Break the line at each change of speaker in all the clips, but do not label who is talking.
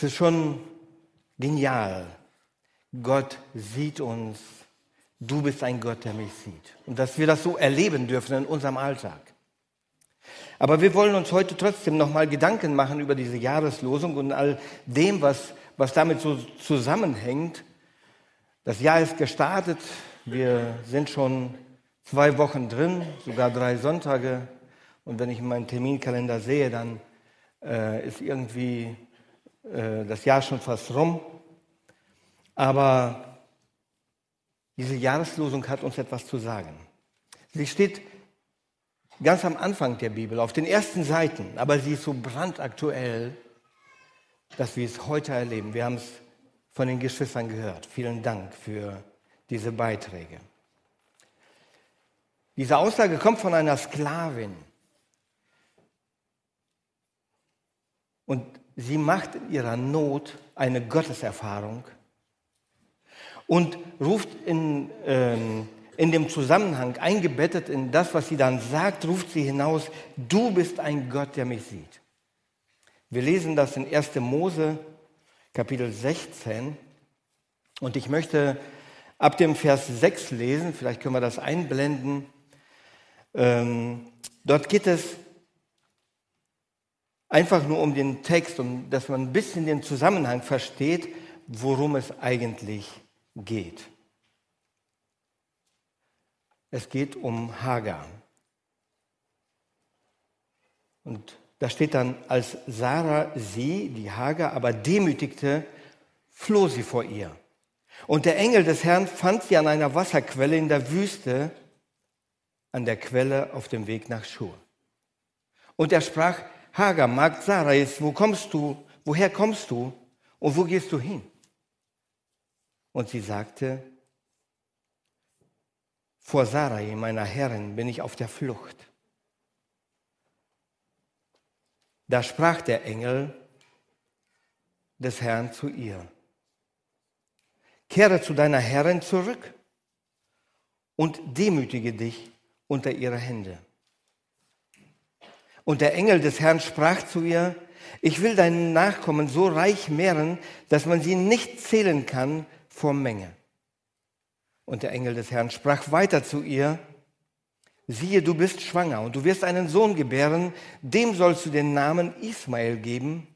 Es ist schon genial. Gott sieht uns. Du bist ein Gott, der mich sieht. Und dass wir das so erleben dürfen in unserem Alltag. Aber wir wollen uns heute trotzdem nochmal Gedanken machen über diese Jahreslosung und all dem, was, was damit so zusammenhängt. Das Jahr ist gestartet. Wir sind schon zwei Wochen drin, sogar drei Sonntage. Und wenn ich meinen Terminkalender sehe, dann äh, ist irgendwie äh, das Jahr schon fast rum. Aber diese Jahreslosung hat uns etwas zu sagen. Sie steht ganz am Anfang der Bibel, auf den ersten Seiten, aber sie ist so brandaktuell, dass wir es heute erleben. Wir haben es von den Geschwistern gehört. Vielen Dank für diese Beiträge. Diese Aussage kommt von einer Sklavin. Und sie macht in ihrer Not eine Gotteserfahrung und ruft in, ähm, in dem Zusammenhang, eingebettet in das, was sie dann sagt, ruft sie hinaus, du bist ein Gott, der mich sieht. Wir lesen das in 1. Mose, Kapitel 16. Und ich möchte ab dem Vers 6 lesen, vielleicht können wir das einblenden. Ähm, dort geht es einfach nur um den Text, um dass man ein bisschen den Zusammenhang versteht, worum es eigentlich geht. Es geht um Hagar. Und da steht dann, als Sarah sie, die Hagar, aber demütigte, floh sie vor ihr. Und der Engel des Herrn fand sie an einer Wasserquelle in der Wüste, an der Quelle auf dem Weg nach Schur. Und er sprach, Hagar, Magd Sarais, wo kommst du, woher kommst du und wo gehst du hin? Und sie sagte, vor Sarai, meiner Herrin, bin ich auf der Flucht. Da sprach der Engel des Herrn zu ihr, kehre zu deiner Herrin zurück und demütige dich unter ihre Hände. Und der Engel des Herrn sprach zu ihr, ich will deinen Nachkommen so reich mehren, dass man sie nicht zählen kann vor Menge. Und der Engel des Herrn sprach weiter zu ihr, siehe, du bist schwanger und du wirst einen Sohn gebären, dem sollst du den Namen Ismael geben,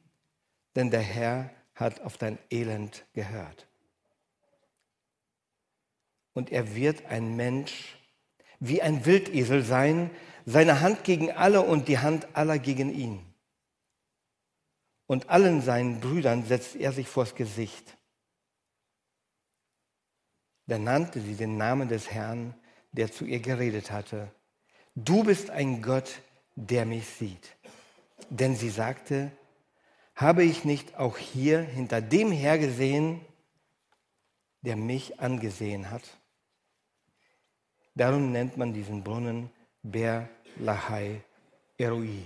denn der Herr hat auf dein Elend gehört. Und er wird ein Mensch wie ein Wildesel sein, seine Hand gegen alle und die Hand aller gegen ihn. Und allen seinen Brüdern setzt er sich vors Gesicht. Da nannte sie den Namen des Herrn, der zu ihr geredet hatte. Du bist ein Gott, der mich sieht. Denn sie sagte, habe ich nicht auch hier hinter dem hergesehen, der mich angesehen hat? Darum nennt man diesen Brunnen Ber Lahai Eroi.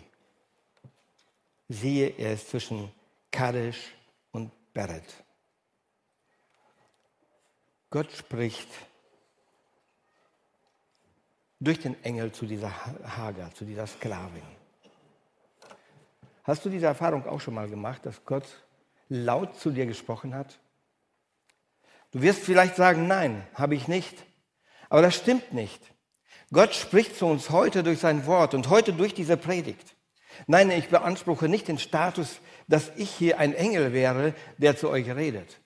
Siehe, er ist zwischen Kadesh und Beret. Gott spricht durch den Engel zu dieser Hager, zu dieser Sklavin. Hast du diese Erfahrung auch schon mal gemacht, dass Gott laut zu dir gesprochen hat? Du wirst vielleicht sagen, nein, habe ich nicht. Aber das stimmt nicht. Gott spricht zu uns heute durch sein Wort und heute durch diese Predigt. Nein, ich beanspruche nicht den Status, dass ich hier ein Engel wäre, der zu euch redet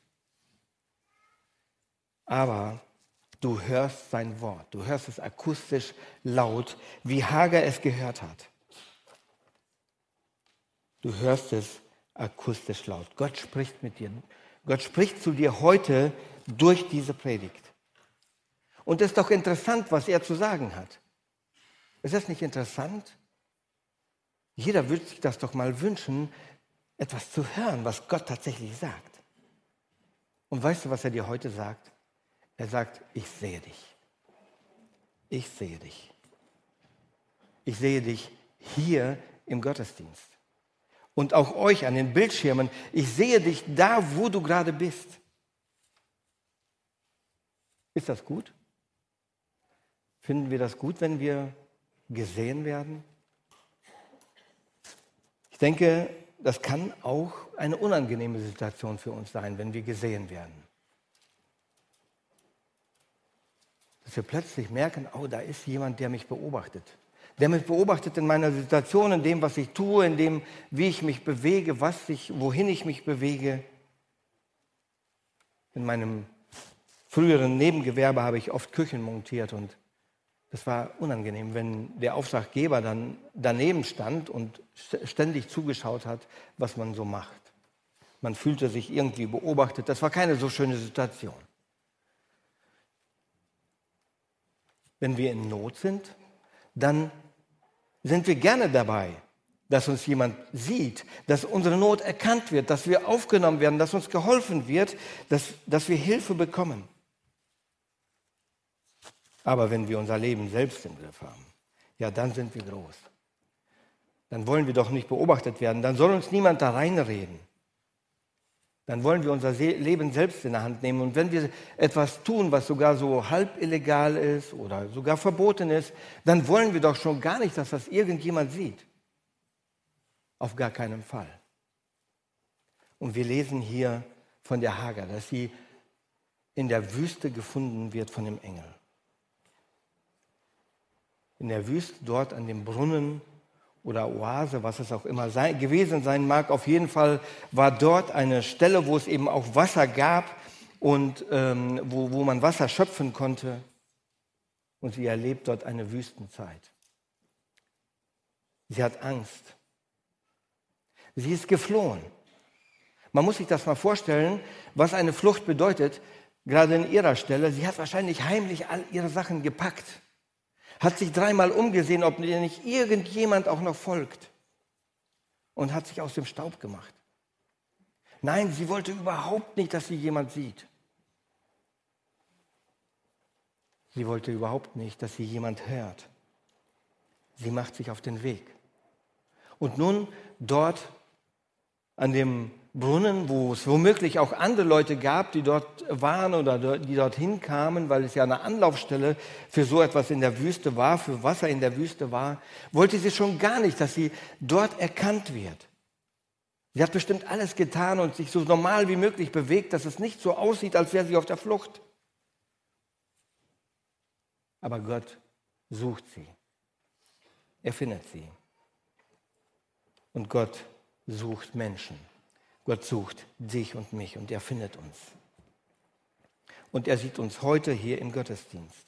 aber du hörst sein Wort, du hörst es akustisch laut, wie Hager es gehört hat. Du hörst es akustisch laut. Gott spricht mit dir. Gott spricht zu dir heute durch diese Predigt. Und es ist doch interessant, was er zu sagen hat. Ist das nicht interessant? Jeder würde sich das doch mal wünschen, etwas zu hören, was Gott tatsächlich sagt. Und weißt du, was er dir heute sagt? Er sagt, ich sehe dich. Ich sehe dich. Ich sehe dich hier im Gottesdienst. Und auch euch an den Bildschirmen. Ich sehe dich da, wo du gerade bist. Ist das gut? Finden wir das gut, wenn wir gesehen werden? Ich denke, das kann auch eine unangenehme Situation für uns sein, wenn wir gesehen werden. Dass wir plötzlich merken, oh, da ist jemand, der mich beobachtet. Der mich beobachtet in meiner Situation, in dem, was ich tue, in dem, wie ich mich bewege, was ich, wohin ich mich bewege. In meinem früheren Nebengewerbe habe ich oft Küchen montiert und das war unangenehm, wenn der Auftraggeber dann daneben stand und ständig zugeschaut hat, was man so macht. Man fühlte sich irgendwie beobachtet. Das war keine so schöne Situation. Wenn wir in Not sind, dann sind wir gerne dabei, dass uns jemand sieht, dass unsere Not erkannt wird, dass wir aufgenommen werden, dass uns geholfen wird, dass, dass wir Hilfe bekommen. Aber wenn wir unser Leben selbst im Griff haben, ja, dann sind wir groß. Dann wollen wir doch nicht beobachtet werden. Dann soll uns niemand da reinreden. Dann wollen wir unser Leben selbst in der Hand nehmen. Und wenn wir etwas tun, was sogar so halb illegal ist oder sogar verboten ist, dann wollen wir doch schon gar nicht, dass das irgendjemand sieht. Auf gar keinen Fall. Und wir lesen hier von der Hager, dass sie in der Wüste gefunden wird von dem Engel in der Wüste, dort an dem Brunnen oder Oase, was es auch immer sein, gewesen sein mag. Auf jeden Fall war dort eine Stelle, wo es eben auch Wasser gab und ähm, wo, wo man Wasser schöpfen konnte. Und sie erlebt dort eine Wüstenzeit. Sie hat Angst. Sie ist geflohen. Man muss sich das mal vorstellen, was eine Flucht bedeutet, gerade in ihrer Stelle. Sie hat wahrscheinlich heimlich all ihre Sachen gepackt hat sich dreimal umgesehen, ob ihr nicht irgendjemand auch noch folgt und hat sich aus dem Staub gemacht. Nein, sie wollte überhaupt nicht, dass sie jemand sieht. Sie wollte überhaupt nicht, dass sie jemand hört. Sie macht sich auf den Weg. Und nun dort an dem Brunnen, wo es womöglich auch andere Leute gab, die dort waren oder die dorthin kamen, weil es ja eine Anlaufstelle für so etwas in der Wüste war, für Wasser in der Wüste war, wollte sie schon gar nicht, dass sie dort erkannt wird. Sie hat bestimmt alles getan und sich so normal wie möglich bewegt, dass es nicht so aussieht, als wäre sie auf der Flucht. Aber Gott sucht sie. Er findet sie. Und Gott sucht Menschen. Gott sucht dich und mich und er findet uns. Und er sieht uns heute hier im Gottesdienst.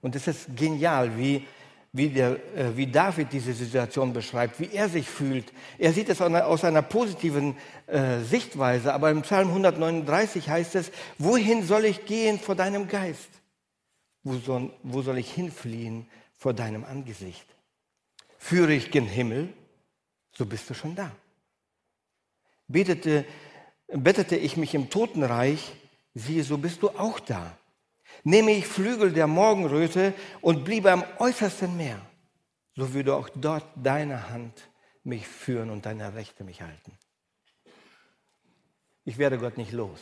Und es ist genial, wie, wie, der, äh, wie David diese Situation beschreibt, wie er sich fühlt. Er sieht es aus einer positiven äh, Sichtweise, aber im Psalm 139 heißt es, wohin soll ich gehen vor deinem Geist? Wo soll, wo soll ich hinfliehen vor deinem Angesicht? Führe ich gen Himmel, so bist du schon da betete, bettete ich mich im Totenreich, siehe, so bist du auch da. Nehme ich Flügel der Morgenröte und bliebe am äußersten Meer, so würde auch dort deine Hand mich führen und deine Rechte mich halten. Ich werde Gott nicht los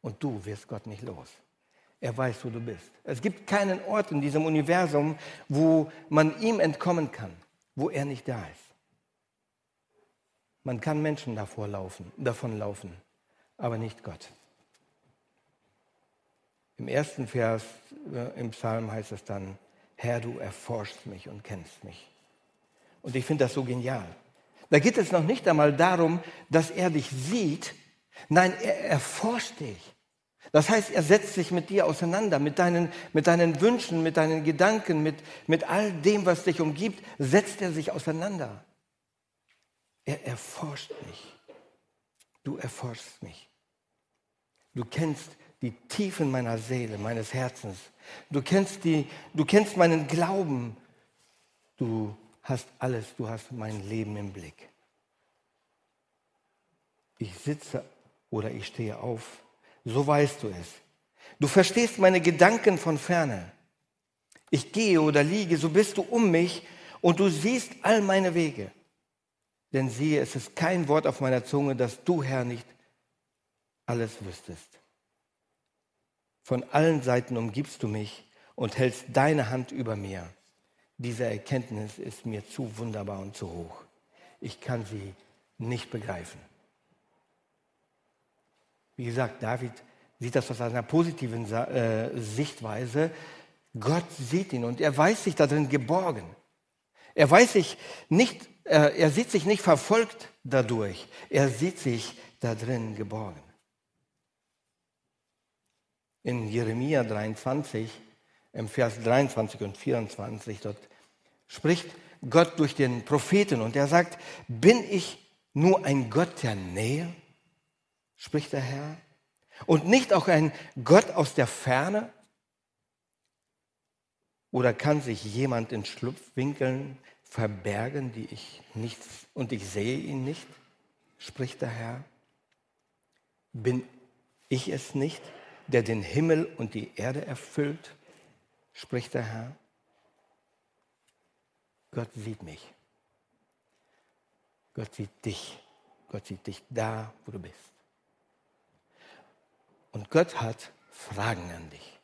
und du wirst Gott nicht los. Er weiß, wo du bist. Es gibt keinen Ort in diesem Universum, wo man ihm entkommen kann, wo er nicht da ist. Man kann Menschen davor laufen, davon laufen, aber nicht Gott. Im ersten Vers äh, im Psalm heißt es dann, Herr, du erforschst mich und kennst mich. Und ich finde das so genial. Da geht es noch nicht einmal darum, dass er dich sieht. Nein, er erforscht dich. Das heißt, er setzt sich mit dir auseinander, mit deinen, mit deinen Wünschen, mit deinen Gedanken, mit, mit all dem, was dich umgibt, setzt er sich auseinander. Er erforscht mich. Du erforschst mich. Du kennst die Tiefen meiner Seele, meines Herzens. Du kennst, die, du kennst meinen Glauben. Du hast alles, du hast mein Leben im Blick. Ich sitze oder ich stehe auf, so weißt du es. Du verstehst meine Gedanken von ferne. Ich gehe oder liege, so bist du um mich und du siehst all meine Wege. Denn siehe, es ist kein Wort auf meiner Zunge, dass du, Herr, nicht alles wüsstest. Von allen Seiten umgibst du mich und hältst deine Hand über mir. Diese Erkenntnis ist mir zu wunderbar und zu hoch. ich kann sie nicht begreifen. Wie gesagt, David sieht das aus einer positiven äh, Sichtweise. Gott sieht ihn und er weiß sich darin geborgen. Er weiß sich nicht, äh, er sieht sich nicht verfolgt dadurch. Er sieht sich darin geborgen. In Jeremia 23, im Vers 23 und 24, dort spricht Gott durch den Propheten und er sagt, bin ich nur ein Gott der Nähe, spricht der Herr, und nicht auch ein Gott aus der Ferne? Oder kann sich jemand in Schlupfwinkeln verbergen, die ich nicht und ich sehe ihn nicht, spricht der Herr? Bin ich es nicht, der den Himmel und die Erde erfüllt, spricht der Herr? Gott sieht mich. Gott sieht dich. Gott sieht dich da, wo du bist. Und Gott hat Fragen an dich.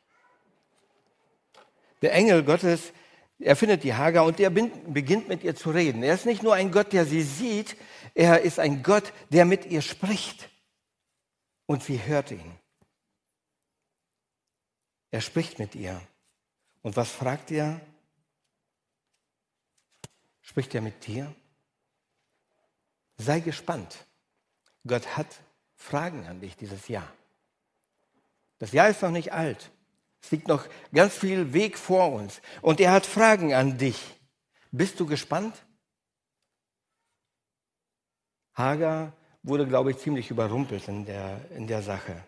Der Engel Gottes, er findet die Hagar und er beginnt mit ihr zu reden. Er ist nicht nur ein Gott, der sie sieht, er ist ein Gott, der mit ihr spricht. Und sie hört ihn. Er spricht mit ihr. Und was fragt er? Spricht er mit dir? Sei gespannt. Gott hat Fragen an dich dieses Jahr. Das Jahr ist noch nicht alt. Es liegt noch ganz viel Weg vor uns. Und er hat Fragen an dich. Bist du gespannt? Hagar wurde, glaube ich, ziemlich überrumpelt in der, in der Sache.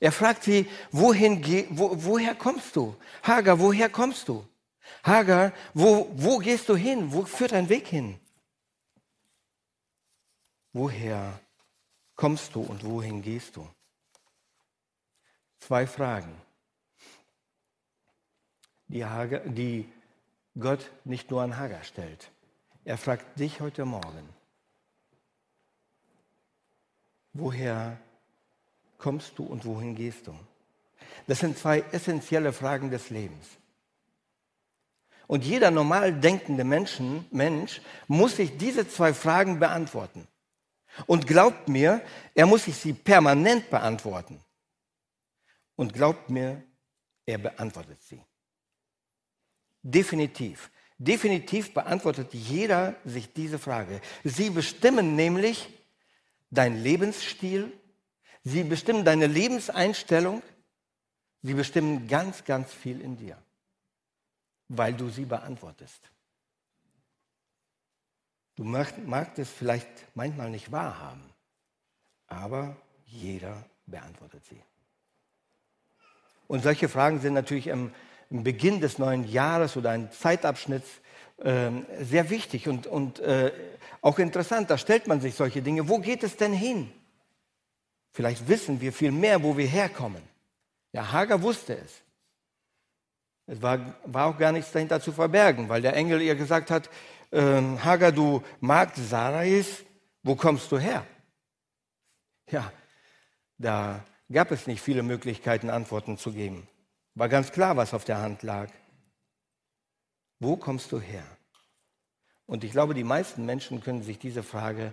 Er fragt sie, wohin, wo, woher kommst du? Hagar, woher kommst du? Hagar, wo, wo gehst du hin? Wo führt dein Weg hin? Woher kommst du und wohin gehst du? Zwei Fragen, die, Hagar, die Gott nicht nur an Hagar stellt. Er fragt dich heute Morgen, woher kommst du und wohin gehst du? Das sind zwei essentielle Fragen des Lebens. Und jeder normal denkende Menschen, Mensch muss sich diese zwei Fragen beantworten. Und glaubt mir, er muss sich sie permanent beantworten. Und glaubt mir, er beantwortet sie. Definitiv. Definitiv beantwortet jeder sich diese Frage. Sie bestimmen nämlich dein Lebensstil, sie bestimmen deine Lebenseinstellung, sie bestimmen ganz, ganz viel in dir, weil du sie beantwortest. Du magst es vielleicht manchmal nicht wahrhaben, aber jeder beantwortet sie. Und solche Fragen sind natürlich im Beginn des neuen Jahres oder eines Zeitabschnitts äh, sehr wichtig und, und äh, auch interessant. Da stellt man sich solche Dinge. Wo geht es denn hin? Vielleicht wissen wir viel mehr, wo wir herkommen. Ja, Hagar wusste es. Es war, war auch gar nichts dahinter zu verbergen, weil der Engel ihr gesagt hat, ähm, Hagar, du Magd Sarais, wo kommst du her? Ja, da gab es nicht viele Möglichkeiten, Antworten zu geben. War ganz klar, was auf der Hand lag. Wo kommst du her? Und ich glaube, die meisten Menschen können sich diese Frage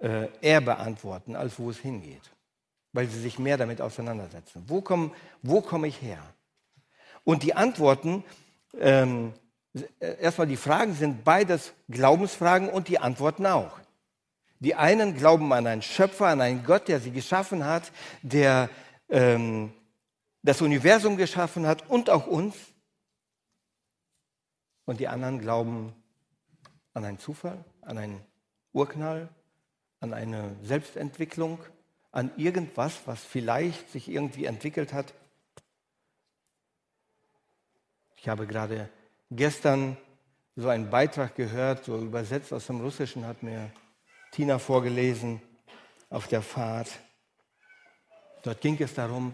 äh, eher beantworten, als wo es hingeht, weil sie sich mehr damit auseinandersetzen. Wo komme wo komm ich her? Und die Antworten, ähm, erstmal die Fragen sind beides Glaubensfragen und die Antworten auch. Die einen glauben an einen Schöpfer, an einen Gott, der sie geschaffen hat, der ähm, das Universum geschaffen hat und auch uns. Und die anderen glauben an einen Zufall, an einen Urknall, an eine Selbstentwicklung, an irgendwas, was vielleicht sich irgendwie entwickelt hat. Ich habe gerade gestern so einen Beitrag gehört, so übersetzt aus dem Russischen, hat mir Tina vorgelesen auf der Fahrt. Dort ging es darum,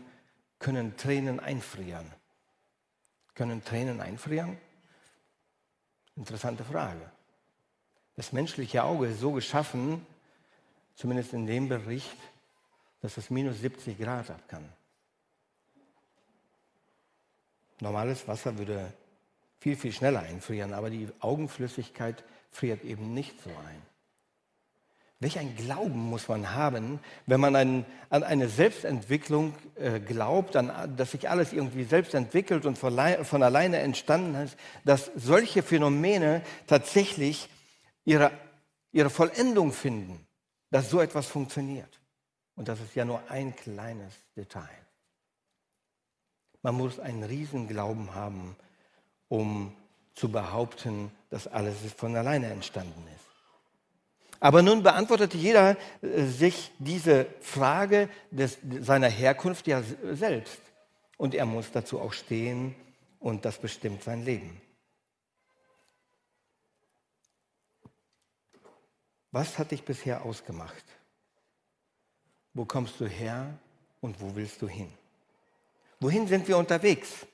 können Tränen einfrieren? Können Tränen einfrieren? Interessante Frage. Das menschliche Auge ist so geschaffen, zumindest in dem Bericht, dass es minus 70 Grad ab kann. Normales Wasser würde viel, viel schneller einfrieren, aber die Augenflüssigkeit friert eben nicht so ein. Welch ein Glauben muss man haben, wenn man an, an eine Selbstentwicklung äh, glaubt, an, dass sich alles irgendwie selbst entwickelt und von, von alleine entstanden ist, dass solche Phänomene tatsächlich ihre, ihre Vollendung finden, dass so etwas funktioniert. Und das ist ja nur ein kleines Detail. Man muss einen riesen Glauben haben, um zu behaupten, dass alles von alleine entstanden ist. Aber nun beantwortete jeder äh, sich diese Frage des, seiner Herkunft ja selbst. Und er muss dazu auch stehen und das bestimmt sein Leben. Was hat dich bisher ausgemacht? Wo kommst du her und wo willst du hin? Wohin sind wir unterwegs?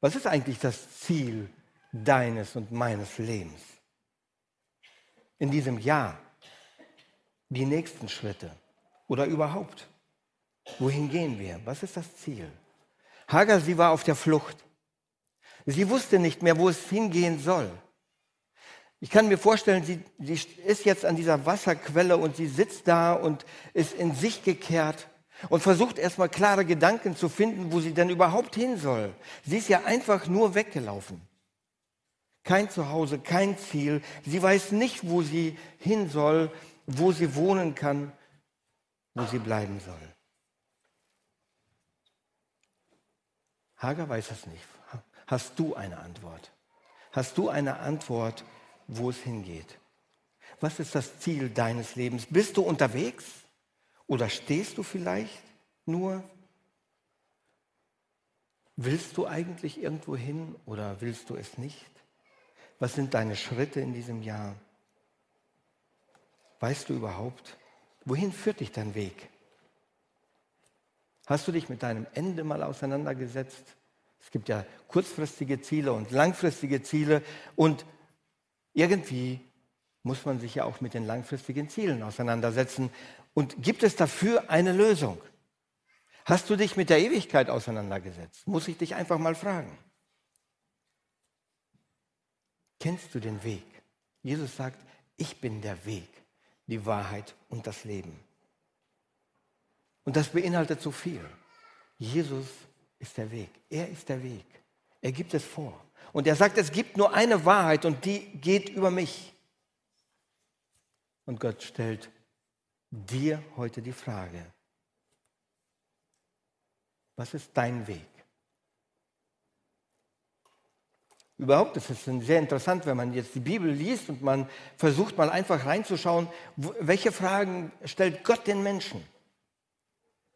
Was ist eigentlich das Ziel deines und meines Lebens? In diesem Jahr, die nächsten Schritte oder überhaupt? Wohin gehen wir? Was ist das Ziel? Hagar, sie war auf der Flucht. Sie wusste nicht mehr, wo es hingehen soll. Ich kann mir vorstellen, sie, sie ist jetzt an dieser Wasserquelle und sie sitzt da und ist in sich gekehrt und versucht erstmal klare Gedanken zu finden, wo sie denn überhaupt hin soll. Sie ist ja einfach nur weggelaufen kein Zuhause, kein Ziel. Sie weiß nicht, wo sie hin soll, wo sie wohnen kann, wo sie bleiben soll. Hager weiß es nicht. Hast du eine Antwort? Hast du eine Antwort, wo es hingeht? Was ist das Ziel deines Lebens? Bist du unterwegs oder stehst du vielleicht nur? Willst du eigentlich irgendwo hin oder willst du es nicht? Was sind deine Schritte in diesem Jahr? Weißt du überhaupt, wohin führt dich dein Weg? Hast du dich mit deinem Ende mal auseinandergesetzt? Es gibt ja kurzfristige Ziele und langfristige Ziele und irgendwie muss man sich ja auch mit den langfristigen Zielen auseinandersetzen. Und gibt es dafür eine Lösung? Hast du dich mit der Ewigkeit auseinandergesetzt? Muss ich dich einfach mal fragen. Kennst du den Weg? Jesus sagt, ich bin der Weg, die Wahrheit und das Leben. Und das beinhaltet so viel. Jesus ist der Weg. Er ist der Weg. Er gibt es vor. Und er sagt, es gibt nur eine Wahrheit und die geht über mich. Und Gott stellt dir heute die Frage, was ist dein Weg? Überhaupt ist es sehr interessant, wenn man jetzt die Bibel liest und man versucht mal einfach reinzuschauen, welche Fragen stellt Gott den Menschen?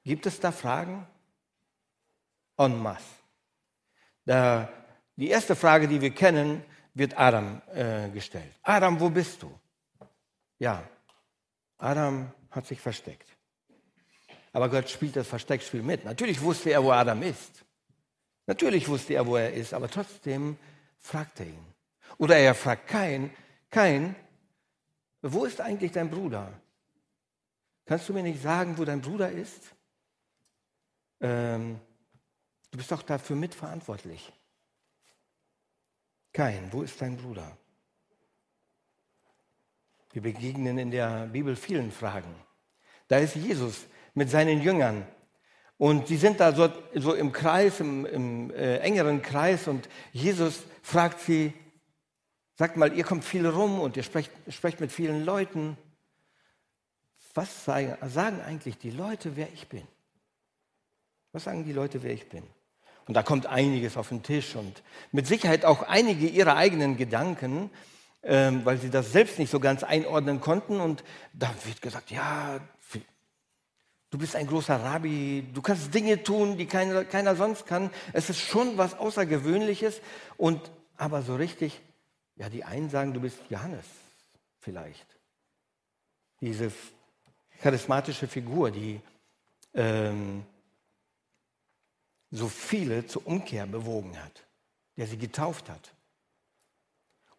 Gibt es da Fragen? En masse. Da, die erste Frage, die wir kennen, wird Adam äh, gestellt. Adam, wo bist du? Ja, Adam hat sich versteckt. Aber Gott spielt das Versteckspiel mit. Natürlich wusste er, wo Adam ist. Natürlich wusste er, wo er ist, aber trotzdem fragt er ihn. Oder er fragt Kain, Kain, wo ist eigentlich dein Bruder? Kannst du mir nicht sagen, wo dein Bruder ist? Ähm, du bist doch dafür mitverantwortlich. Kain, wo ist dein Bruder? Wir begegnen in der Bibel vielen Fragen. Da ist Jesus mit seinen Jüngern und sie sind da so, so im Kreis, im, im äh, engeren Kreis und Jesus fragt sie, sagt mal, ihr kommt viel rum und ihr sprecht, sprecht mit vielen Leuten. Was sagen, sagen eigentlich die Leute, wer ich bin? Was sagen die Leute, wer ich bin? Und da kommt einiges auf den Tisch und mit Sicherheit auch einige ihrer eigenen Gedanken, ähm, weil sie das selbst nicht so ganz einordnen konnten. Und da wird gesagt, ja, du bist ein großer Rabbi, du kannst Dinge tun, die keiner, keiner sonst kann. Es ist schon was Außergewöhnliches. Und aber so richtig, ja, die einen sagen, du bist Johannes vielleicht. Diese charismatische Figur, die ähm, so viele zur Umkehr bewogen hat, der sie getauft hat.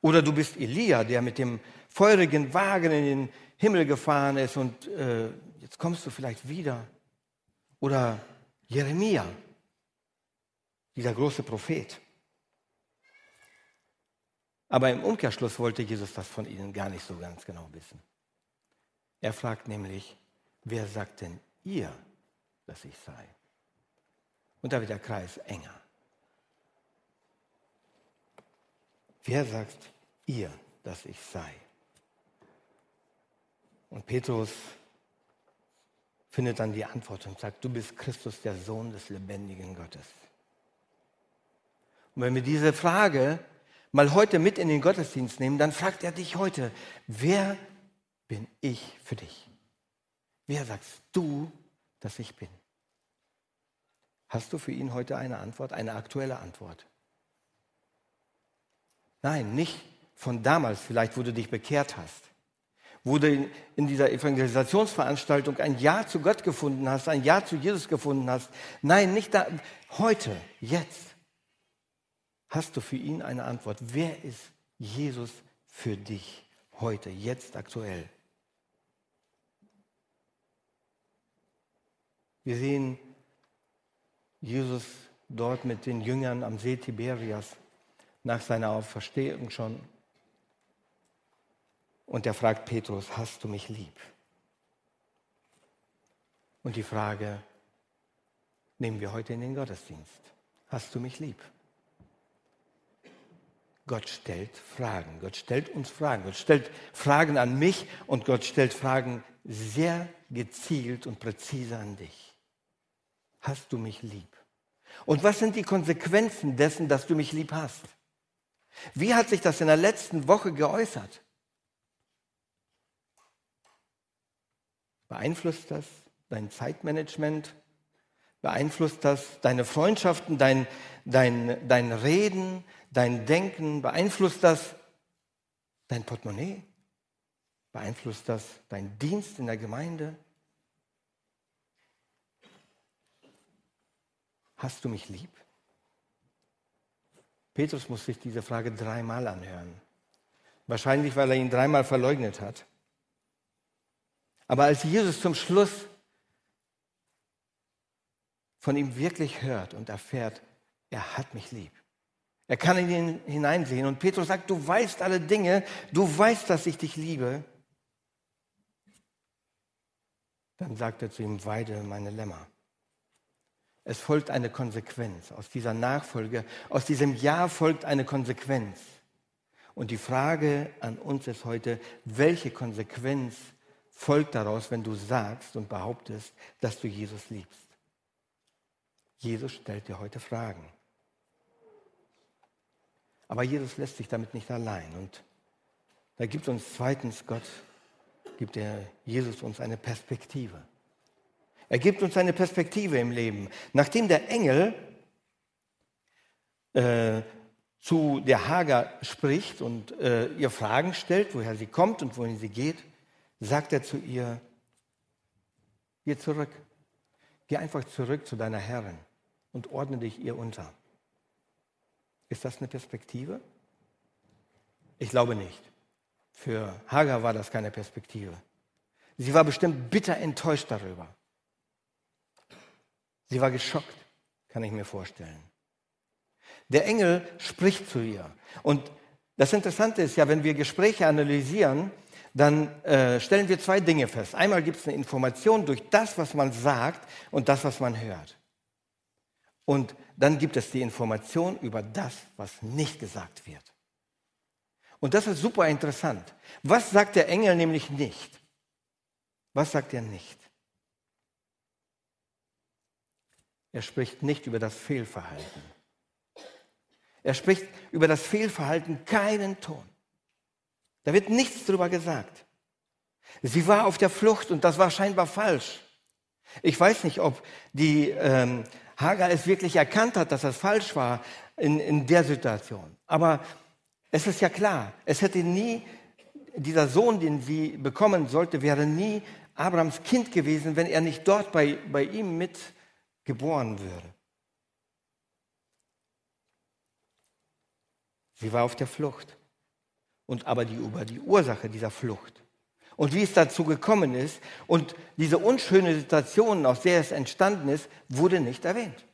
Oder du bist Elia, der mit dem feurigen Wagen in den Himmel gefahren ist und äh, jetzt kommst du vielleicht wieder. Oder Jeremia, dieser große Prophet. Aber im Umkehrschluss wollte Jesus das von ihnen gar nicht so ganz genau wissen. Er fragt nämlich, wer sagt denn ihr, dass ich sei? Und da wird der Kreis enger. Wer sagt ihr, dass ich sei? Und Petrus findet dann die Antwort und sagt, du bist Christus, der Sohn des lebendigen Gottes. Und wenn wir diese Frage mal heute mit in den Gottesdienst nehmen, dann fragt er dich heute, wer bin ich für dich? Wer sagst du, dass ich bin? Hast du für ihn heute eine Antwort, eine aktuelle Antwort? Nein, nicht von damals vielleicht, wo du dich bekehrt hast, wo du in dieser Evangelisationsveranstaltung ein Ja zu Gott gefunden hast, ein Ja zu Jesus gefunden hast. Nein, nicht da, heute, jetzt. Hast du für ihn eine Antwort? Wer ist Jesus für dich heute, jetzt aktuell? Wir sehen Jesus dort mit den Jüngern am See Tiberias nach seiner Auferstehung schon. Und er fragt Petrus, hast du mich lieb? Und die Frage nehmen wir heute in den Gottesdienst. Hast du mich lieb? Gott stellt Fragen. Gott stellt uns Fragen. Gott stellt Fragen an mich und Gott stellt Fragen sehr gezielt und präzise an dich. Hast du mich lieb? Und was sind die Konsequenzen dessen, dass du mich lieb hast? Wie hat sich das in der letzten Woche geäußert? Beeinflusst das dein Zeitmanagement? Beeinflusst das deine Freundschaften, dein, dein, dein Reden, dein Denken? Beeinflusst das dein Portemonnaie? Beeinflusst das dein Dienst in der Gemeinde? Hast du mich lieb? Petrus muss sich diese Frage dreimal anhören. Wahrscheinlich, weil er ihn dreimal verleugnet hat. Aber als Jesus zum Schluss von ihm wirklich hört und erfährt, er hat mich lieb. Er kann in ihn hineinsehen. Und Petrus sagt, du weißt alle Dinge, du weißt, dass ich dich liebe. Dann sagt er zu ihm, weide meine Lämmer. Es folgt eine Konsequenz. Aus dieser Nachfolge, aus diesem Ja folgt eine Konsequenz. Und die Frage an uns ist heute, welche Konsequenz folgt daraus, wenn du sagst und behauptest, dass du Jesus liebst? Jesus stellt dir heute Fragen. Aber Jesus lässt sich damit nicht allein. Und da gibt uns zweitens Gott, gibt er Jesus uns eine Perspektive. Er gibt uns eine Perspektive im Leben. Nachdem der Engel äh, zu der Hagar spricht und äh, ihr Fragen stellt, woher sie kommt und wohin sie geht, sagt er zu ihr, geh zurück, geh einfach zurück zu deiner Herrin und ordne dich ihr unter. Ist das eine Perspektive? Ich glaube nicht. Für Hagar war das keine Perspektive. Sie war bestimmt bitter enttäuscht darüber. Sie war geschockt, kann ich mir vorstellen. Der Engel spricht zu ihr. Und das Interessante ist ja, wenn wir Gespräche analysieren, dann äh, stellen wir zwei Dinge fest. Einmal gibt es eine Information durch das, was man sagt und das, was man hört. Und dann gibt es die Information über das, was nicht gesagt wird. Und das ist super interessant. Was sagt der Engel nämlich nicht? Was sagt er nicht? Er spricht nicht über das Fehlverhalten. Er spricht über das Fehlverhalten keinen Ton. Da wird nichts drüber gesagt. Sie war auf der Flucht und das war scheinbar falsch. Ich weiß nicht, ob die ähm, Hagar es wirklich erkannt hat, dass das falsch war in, in der Situation. Aber es ist ja klar, es hätte nie, dieser Sohn, den sie bekommen sollte, wäre nie Abrahams Kind gewesen, wenn er nicht dort bei, bei ihm mit geboren würde. Sie war auf der Flucht. Und aber die, über die Ursache dieser Flucht und wie es dazu gekommen ist und diese unschöne Situation, aus der es entstanden ist, wurde nicht erwähnt.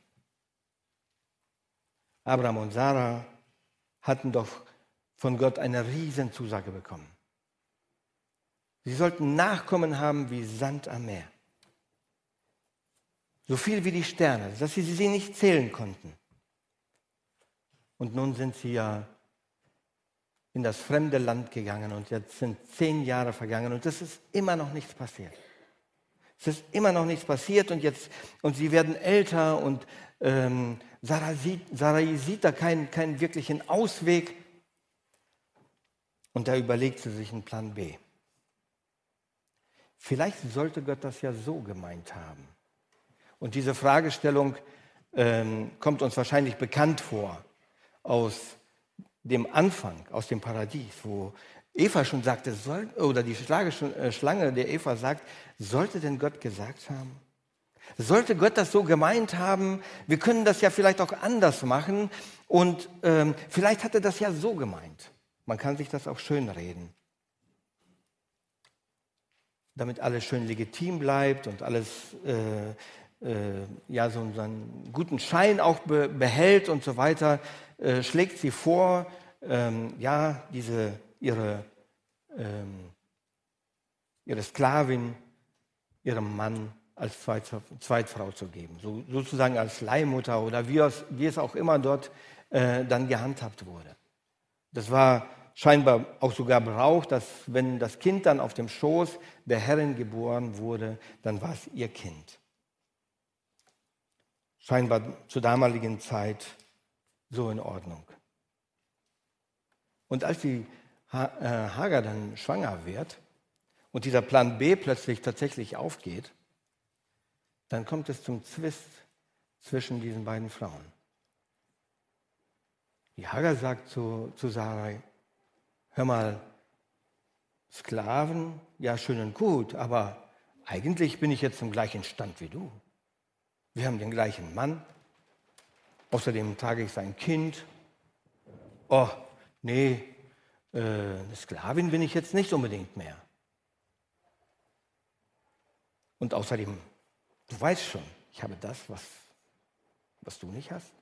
Abraham und Sarah hatten doch von Gott eine Riesenzusage bekommen. Sie sollten Nachkommen haben wie Sand am Meer. So viel wie die Sterne, dass sie sie nicht zählen konnten. Und nun sind sie ja in das fremde Land gegangen und jetzt sind zehn Jahre vergangen und es ist immer noch nichts passiert. Es ist immer noch nichts passiert und jetzt und sie werden älter und ähm, Sarah, sieht, Sarah sieht da keinen, keinen wirklichen Ausweg und da überlegt sie sich einen Plan B. Vielleicht sollte Gott das ja so gemeint haben. Und diese Fragestellung ähm, kommt uns wahrscheinlich bekannt vor aus dem Anfang, aus dem Paradies, wo Eva schon sagte, soll, oder die äh, Schlange der Eva sagt, sollte denn Gott gesagt haben? Sollte Gott das so gemeint haben? Wir können das ja vielleicht auch anders machen und ähm, vielleicht hat er das ja so gemeint. Man kann sich das auch schön reden. Damit alles schön legitim bleibt und alles äh, äh, ja, so einen guten Schein auch be behält und so weiter, äh, schlägt sie vor, ähm, ja, diese, ihre, ähm, ihre Sklavin ihrem Mann als Zweitfrau zu geben, so, sozusagen als Leihmutter oder wie es, wie es auch immer dort äh, dann gehandhabt wurde. Das war scheinbar auch sogar Brauch, dass wenn das Kind dann auf dem Schoß der Herrin geboren wurde, dann war es ihr Kind. Scheinbar zur damaligen Zeit so in Ordnung. Und als die äh, Hagar dann schwanger wird und dieser Plan B plötzlich tatsächlich aufgeht, dann kommt es zum Zwist zwischen diesen beiden Frauen. Die Hagar sagt zu, zu Sarai, hör mal, Sklaven, ja schön und gut, aber eigentlich bin ich jetzt im gleichen Stand wie du. Wir haben den gleichen Mann, außerdem trage ich sein Kind. Oh, nee, äh, eine Sklavin bin ich jetzt nicht unbedingt mehr. Und außerdem, du weißt schon, ich habe das, was, was du nicht hast.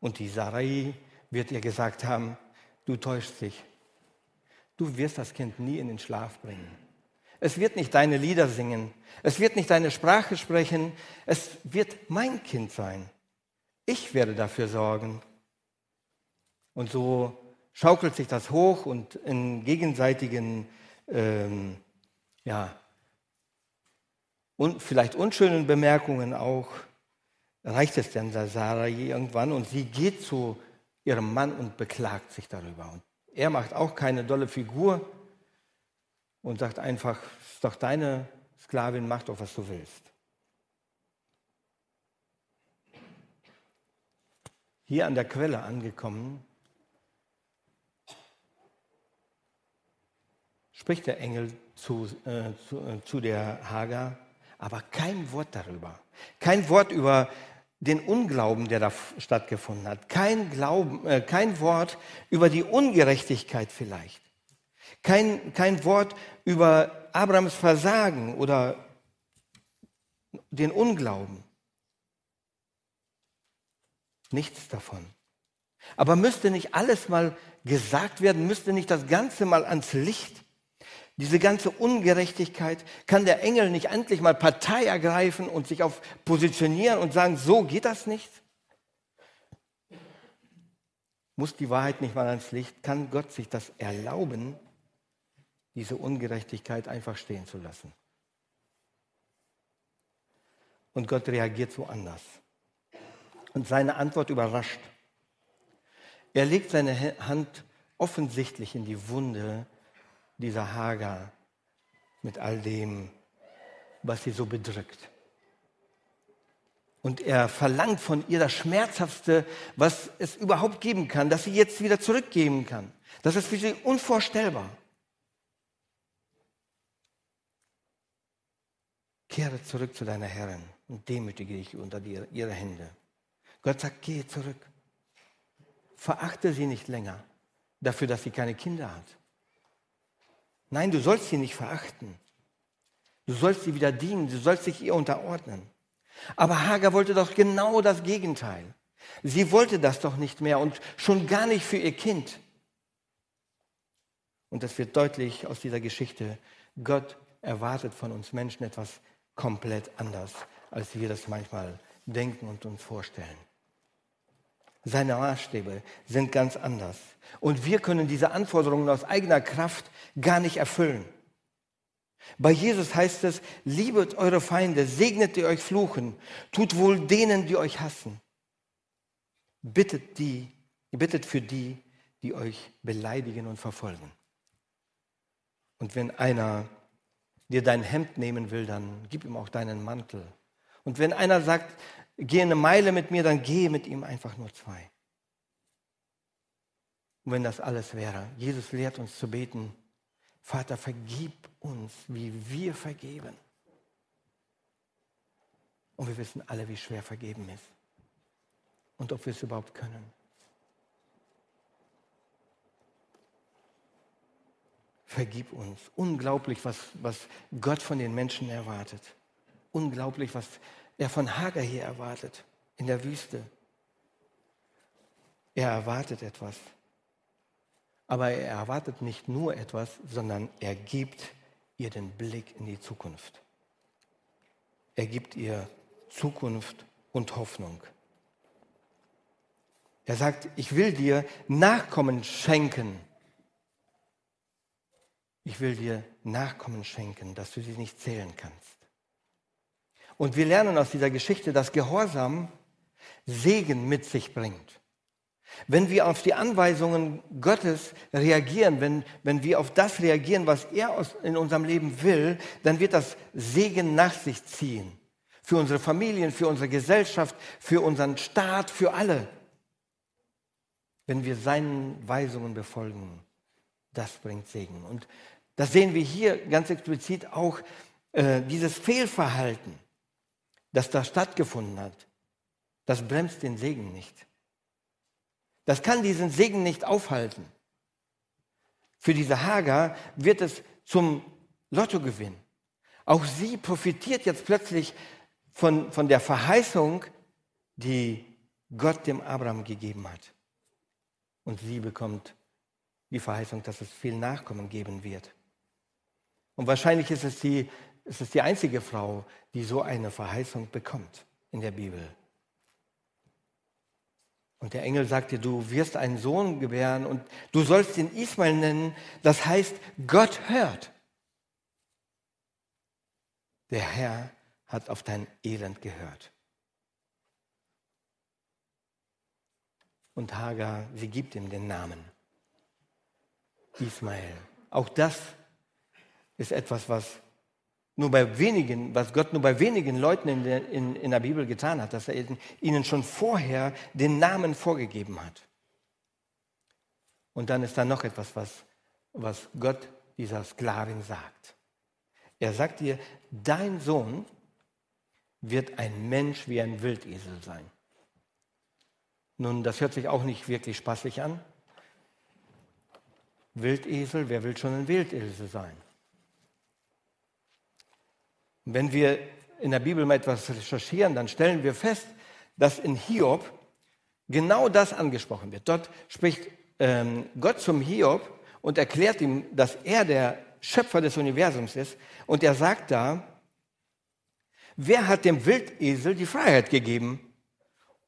Und die Sarai wird ihr gesagt haben, du täuschst dich. Du wirst das Kind nie in den Schlaf bringen. Es wird nicht deine Lieder singen. Es wird nicht deine Sprache sprechen. Es wird mein Kind sein. Ich werde dafür sorgen. Und so schaukelt sich das hoch und in gegenseitigen, ähm, ja, und vielleicht unschönen Bemerkungen auch reicht es der Sarah irgendwann und sie geht zu ihrem Mann und beklagt sich darüber. Und er macht auch keine dolle Figur und sagt einfach, ist doch deine Sklavin, mach doch, was du willst. Hier an der Quelle angekommen, spricht der Engel zu, äh, zu, äh, zu der Hagar, aber kein Wort darüber. Kein Wort über den Unglauben, der da stattgefunden hat. Kein, Glauben, äh, kein Wort über die Ungerechtigkeit vielleicht. Kein, kein Wort über Abrahams Versagen oder den Unglauben. Nichts davon. Aber müsste nicht alles mal gesagt werden, müsste nicht das Ganze mal ans Licht? Diese ganze Ungerechtigkeit, kann der Engel nicht endlich mal Partei ergreifen und sich auf positionieren und sagen, so geht das nicht? Muss die Wahrheit nicht mal ans Licht? Kann Gott sich das erlauben, diese Ungerechtigkeit einfach stehen zu lassen? Und Gott reagiert so anders. Und seine Antwort überrascht. Er legt seine Hand offensichtlich in die Wunde dieser Hagar mit all dem, was sie so bedrückt. Und er verlangt von ihr das Schmerzhaftste, was es überhaupt geben kann, dass sie jetzt wieder zurückgeben kann. Das ist für sie unvorstellbar. Kehre zurück zu deiner Herrin und demütige dich unter ihre Hände. Gott sagt, gehe zurück. Verachte sie nicht länger dafür, dass sie keine Kinder hat. Nein, du sollst sie nicht verachten. Du sollst sie wieder dienen, du sollst dich ihr unterordnen. Aber Hagar wollte doch genau das Gegenteil. Sie wollte das doch nicht mehr und schon gar nicht für ihr Kind. Und das wird deutlich aus dieser Geschichte. Gott erwartet von uns Menschen etwas komplett anders, als wir das manchmal denken und uns vorstellen. Seine Maßstäbe sind ganz anders. Und wir können diese Anforderungen aus eigener Kraft gar nicht erfüllen. Bei Jesus heißt es, liebet eure Feinde, segnet die euch fluchen, tut wohl denen, die euch hassen. Bittet die, bittet für die, die euch beleidigen und verfolgen. Und wenn einer dir dein Hemd nehmen will, dann gib ihm auch deinen Mantel. Und wenn einer sagt, geh eine Meile mit mir, dann gehe mit ihm einfach nur zwei. Und wenn das alles wäre, Jesus lehrt uns zu beten, Vater, vergib uns, wie wir vergeben. Und wir wissen alle, wie schwer vergeben ist. Und ob wir es überhaupt können. Vergib uns. Unglaublich, was, was Gott von den Menschen erwartet. Unglaublich, was er von Hagar hier erwartet in der Wüste. Er erwartet etwas. Aber er erwartet nicht nur etwas, sondern er gibt ihr den Blick in die Zukunft. Er gibt ihr Zukunft und Hoffnung. Er sagt, ich will dir Nachkommen schenken ich will dir Nachkommen schenken, dass du sie nicht zählen kannst. Und wir lernen aus dieser Geschichte, dass Gehorsam Segen mit sich bringt. Wenn wir auf die Anweisungen Gottes reagieren, wenn, wenn wir auf das reagieren, was er aus, in unserem Leben will, dann wird das Segen nach sich ziehen. Für unsere Familien, für unsere Gesellschaft, für unseren Staat, für alle. Wenn wir seinen Weisungen befolgen, das bringt Segen. Und das sehen wir hier ganz explizit auch, äh, dieses Fehlverhalten, das da stattgefunden hat, das bremst den Segen nicht. Das kann diesen Segen nicht aufhalten. Für diese Hager wird es zum Lottogewinn. Auch sie profitiert jetzt plötzlich von, von der Verheißung, die Gott dem Abraham gegeben hat. Und sie bekommt die Verheißung, dass es viel Nachkommen geben wird. Und wahrscheinlich ist es, die, ist es die einzige Frau, die so eine Verheißung bekommt in der Bibel. Und der Engel sagt dir, du wirst einen Sohn gebären und du sollst ihn Ismael nennen. Das heißt, Gott hört. Der Herr hat auf dein Elend gehört. Und Hagar, sie gibt ihm den Namen. Ismael. Auch das ist etwas, was nur bei wenigen, was Gott nur bei wenigen Leuten in der, in, in der Bibel getan hat, dass er ihnen schon vorher den Namen vorgegeben hat. Und dann ist da noch etwas, was, was Gott dieser Sklavin sagt. Er sagt ihr, dein Sohn wird ein Mensch wie ein Wildesel sein. Nun, das hört sich auch nicht wirklich spaßig an. Wildesel, wer will schon ein Wildesel sein? Wenn wir in der Bibel mal etwas recherchieren, dann stellen wir fest, dass in Hiob genau das angesprochen wird. Dort spricht ähm, Gott zum Hiob und erklärt ihm, dass er der Schöpfer des Universums ist. Und er sagt da, wer hat dem Wildesel die Freiheit gegeben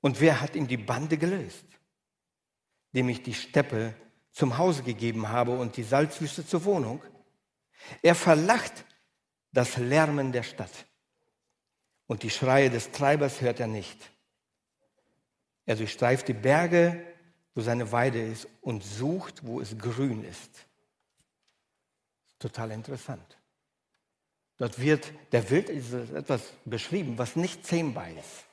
und wer hat ihm die Bande gelöst, dem ich die Steppe zum Hause gegeben habe und die Salzwüste zur Wohnung? Er verlacht das Lärmen der Stadt. Und die Schreie des Treibers hört er nicht. Er durchstreift die Berge, wo seine Weide ist, und sucht, wo es grün ist. Total interessant. Dort wird der Wildesel etwas beschrieben, was nicht zähmbar ist.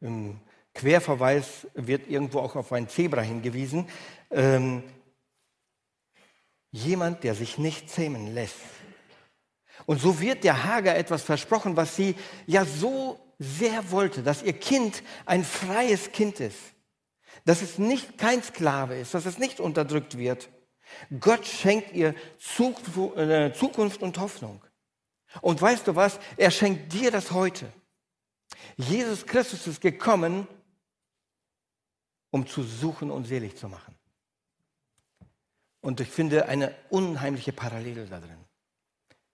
Im Querverweis wird irgendwo auch auf ein Zebra hingewiesen. Ähm, Jemand, der sich nicht zähmen lässt. Und so wird der Hager etwas versprochen, was sie ja so sehr wollte, dass ihr Kind ein freies Kind ist, dass es nicht kein Sklave ist, dass es nicht unterdrückt wird. Gott schenkt ihr äh, Zukunft und Hoffnung. Und weißt du was? Er schenkt dir das heute. Jesus Christus ist gekommen, um zu suchen und selig zu machen. Und ich finde eine unheimliche Parallele da drin.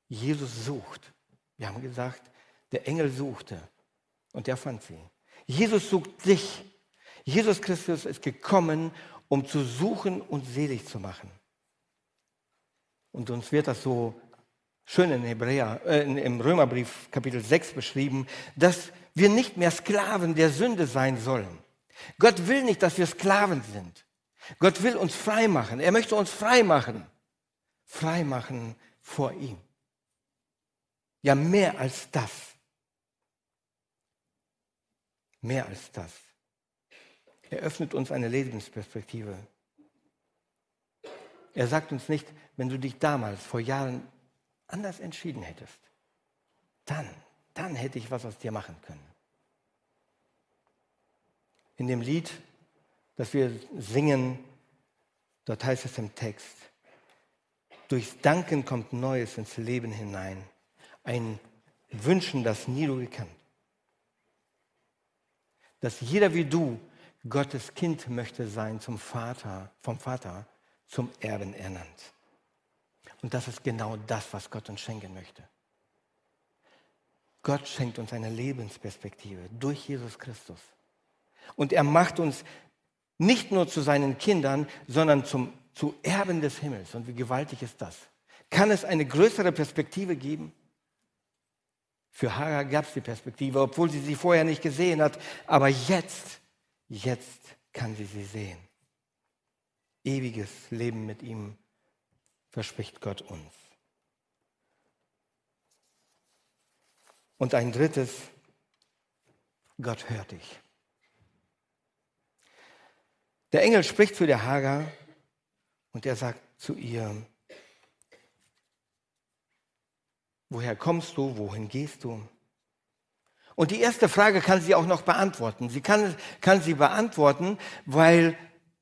Jesus sucht. Wir haben gesagt, der Engel suchte und er fand sie. Jesus sucht dich. Jesus Christus ist gekommen, um zu suchen und selig zu machen. Und uns wird das so schön in Hebräer, äh, im Römerbrief Kapitel 6 beschrieben, dass wir nicht mehr Sklaven der Sünde sein sollen. Gott will nicht, dass wir Sklaven sind. Gott will uns frei machen. Er möchte uns frei machen. Frei machen vor ihm. Ja, mehr als das. Mehr als das. Er öffnet uns eine Lebensperspektive. Er sagt uns nicht, wenn du dich damals vor Jahren anders entschieden hättest, dann, dann hätte ich was aus dir machen können. In dem Lied, das wir singen, dort heißt es im Text, durchs Danken kommt Neues ins Leben hinein, ein Wünschen, das nie du gekannt. Dass jeder wie du Gottes Kind möchte sein zum Vater, vom Vater zum Erben ernannt. Und das ist genau das, was Gott uns schenken möchte. Gott schenkt uns eine Lebensperspektive durch Jesus Christus. Und er macht uns nicht nur zu seinen Kindern, sondern zum, zu Erben des Himmels. Und wie gewaltig ist das? Kann es eine größere Perspektive geben? Für Hagar gab es die Perspektive, obwohl sie sie vorher nicht gesehen hat. Aber jetzt, jetzt kann sie sie sehen. Ewiges Leben mit ihm verspricht Gott uns. Und ein drittes, Gott hört dich. Der Engel spricht zu der Hagar und er sagt zu ihr, woher kommst du, wohin gehst du? Und die erste Frage kann sie auch noch beantworten. Sie kann, kann sie beantworten, weil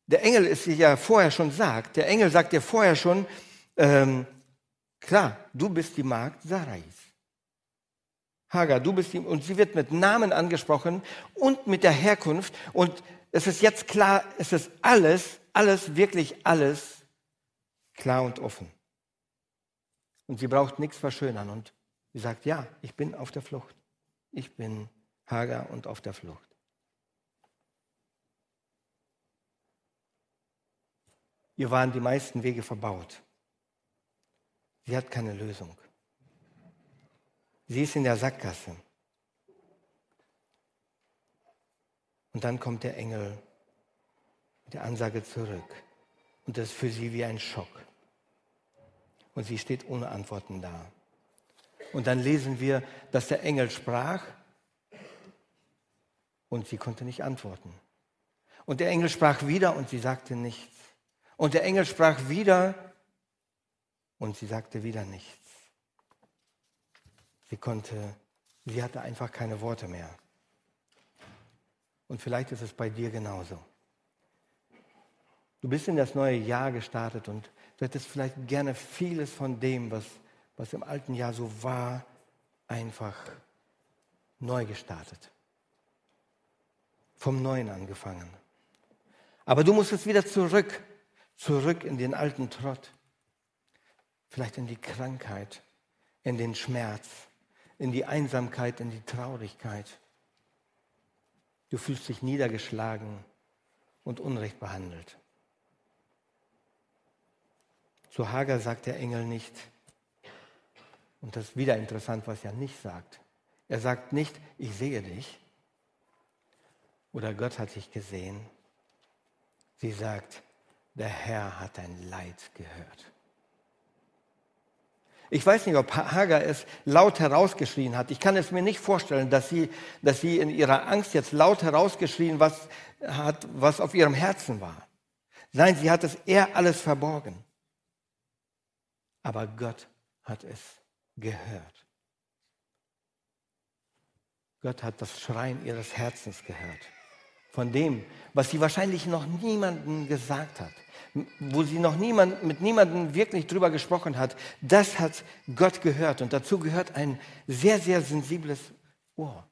der Engel es ja vorher schon sagt. Der Engel sagt ihr vorher schon, ähm, klar, du bist die Magd Sarais. Hagar, du bist die, und sie wird mit Namen angesprochen und mit der Herkunft. Und es ist jetzt klar, es ist alles, alles, wirklich alles klar und offen. Und sie braucht nichts verschönern. Und sie sagt, ja, ich bin auf der Flucht. Ich bin Hagar und auf der Flucht. Ihr waren die meisten Wege verbaut. Sie hat keine Lösung. Sie ist in der Sackgasse. Und dann kommt der Engel mit der Ansage zurück. Und das ist für sie wie ein Schock. Und sie steht ohne Antworten da. Und dann lesen wir, dass der Engel sprach und sie konnte nicht antworten. Und der Engel sprach wieder und sie sagte nichts. Und der Engel sprach wieder und sie sagte wieder nichts. Sie konnte, sie hatte einfach keine Worte mehr. Und vielleicht ist es bei dir genauso. Du bist in das neue Jahr gestartet und du hättest vielleicht gerne vieles von dem, was, was im alten Jahr so war, einfach neu gestartet. Vom Neuen angefangen. Aber du musstest wieder zurück, zurück in den alten Trott vielleicht in die Krankheit, in den Schmerz, in die Einsamkeit, in die Traurigkeit. Du fühlst dich niedergeschlagen und unrecht behandelt. Zu Hagar sagt der Engel nicht, und das ist wieder interessant, was er nicht sagt. Er sagt nicht, ich sehe dich oder Gott hat dich gesehen. Sie sagt, der Herr hat dein Leid gehört. Ich weiß nicht, ob Hagar es laut herausgeschrien hat. Ich kann es mir nicht vorstellen, dass sie, dass sie in ihrer Angst jetzt laut herausgeschrien was hat, was auf ihrem Herzen war. Nein, sie hat es eher alles verborgen. Aber Gott hat es gehört. Gott hat das Schreien ihres Herzens gehört. Von dem, was sie wahrscheinlich noch niemandem gesagt hat wo sie noch niemand, mit niemandem wirklich drüber gesprochen hat, das hat Gott gehört. Und dazu gehört ein sehr, sehr sensibles Ohr.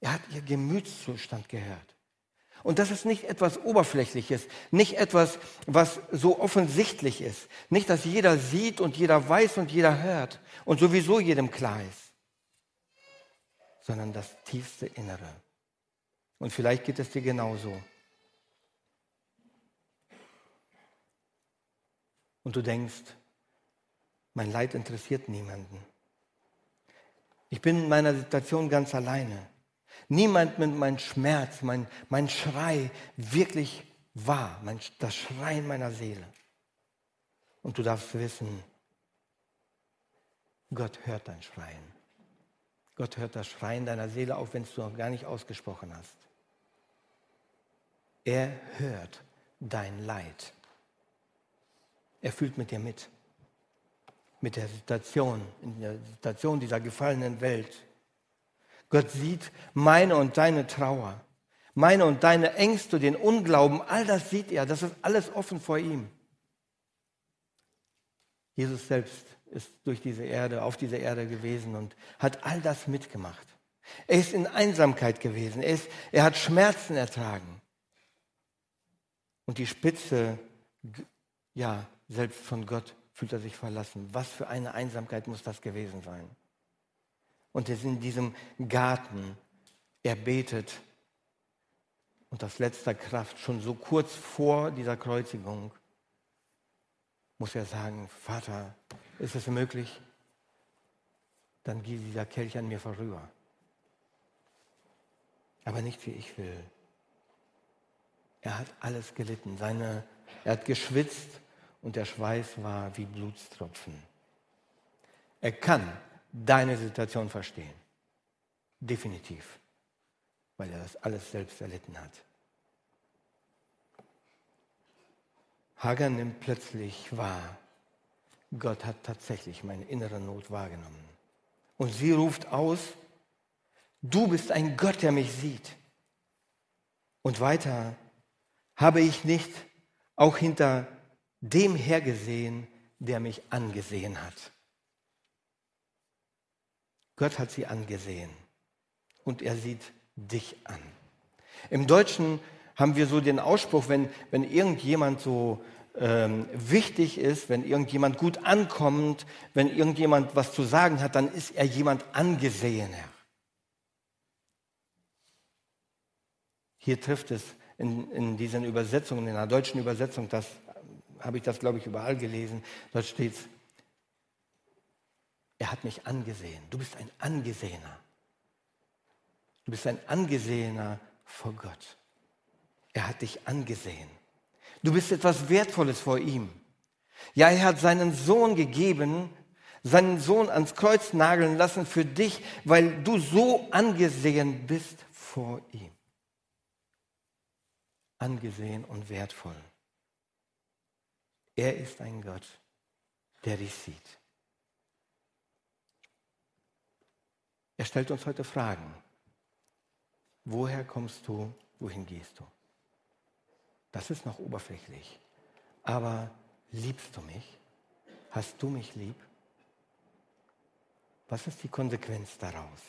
Er hat ihr Gemütszustand gehört. Und das ist nicht etwas Oberflächliches, nicht etwas, was so offensichtlich ist. Nicht, dass jeder sieht und jeder weiß und jeder hört und sowieso jedem klar ist, sondern das tiefste Innere. Und vielleicht geht es dir genauso. Und du denkst, mein Leid interessiert niemanden. Ich bin in meiner Situation ganz alleine. Niemand mit meinem Schmerz, mein, mein Schrei wirklich wahr, mein, das Schreien meiner Seele. Und du darfst wissen, Gott hört dein Schreien. Gott hört das Schreien deiner Seele, auch wenn es du noch gar nicht ausgesprochen hast. Er hört dein Leid. Er fühlt mit dir mit. Mit der Situation, in der Situation dieser gefallenen Welt. Gott sieht meine und deine Trauer, meine und deine Ängste, den Unglauben, all das sieht er. Das ist alles offen vor ihm. Jesus selbst ist durch diese Erde, auf diese Erde gewesen und hat all das mitgemacht. Er ist in Einsamkeit gewesen. Er, ist, er hat Schmerzen ertragen. Und die Spitze, ja, selbst von Gott fühlt er sich verlassen. Was für eine Einsamkeit muss das gewesen sein? Und er ist in diesem Garten, er betet und aus letzter Kraft, schon so kurz vor dieser Kreuzigung, muss er sagen, Vater, ist es möglich? Dann geh dieser Kelch an mir vorüber. Aber nicht wie ich will. Er hat alles gelitten. Seine, er hat geschwitzt und der Schweiß war wie Blutstropfen. Er kann deine Situation verstehen. Definitiv. Weil er das alles selbst erlitten hat. Hagar nimmt plötzlich wahr, Gott hat tatsächlich meine innere Not wahrgenommen. Und sie ruft aus, du bist ein Gott, der mich sieht. Und weiter, habe ich nicht auch hinter dem hergesehen, der mich angesehen hat. Gott hat sie angesehen und er sieht dich an. Im Deutschen haben wir so den Ausspruch, wenn, wenn irgendjemand so ähm, wichtig ist, wenn irgendjemand gut ankommt, wenn irgendjemand was zu sagen hat, dann ist er jemand angesehener. Hier trifft es in, in diesen Übersetzungen, in der deutschen Übersetzung, das habe ich das, glaube ich, überall gelesen, dort steht er hat mich angesehen. Du bist ein Angesehener. Du bist ein Angesehener vor Gott. Er hat dich angesehen. Du bist etwas Wertvolles vor ihm. Ja, er hat seinen Sohn gegeben, seinen Sohn ans Kreuz nageln lassen für dich, weil du so angesehen bist vor ihm. Angesehen und wertvoll. Er ist ein Gott, der dich sieht. Er stellt uns heute Fragen. Woher kommst du? Wohin gehst du? Das ist noch oberflächlich. Aber liebst du mich? Hast du mich lieb? Was ist die Konsequenz daraus?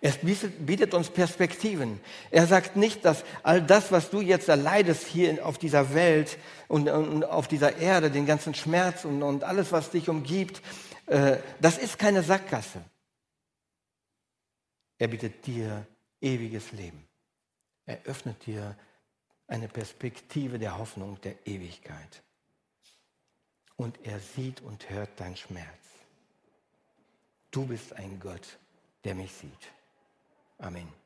Es bietet uns Perspektiven. Er sagt nicht, dass all das, was du jetzt erleidest hier auf dieser Welt und, auf dieser Erde, den ganzen Schmerz und, alles, was dich umgibt, äh, das ist keine Sackgasse. Er bietet dir ewiges Leben. Er öffnet dir eine Perspektive der Hoffnung der Ewigkeit. Und er sieht und hört dein Schmerz. Du bist ein Gott, der mich sieht. Amén.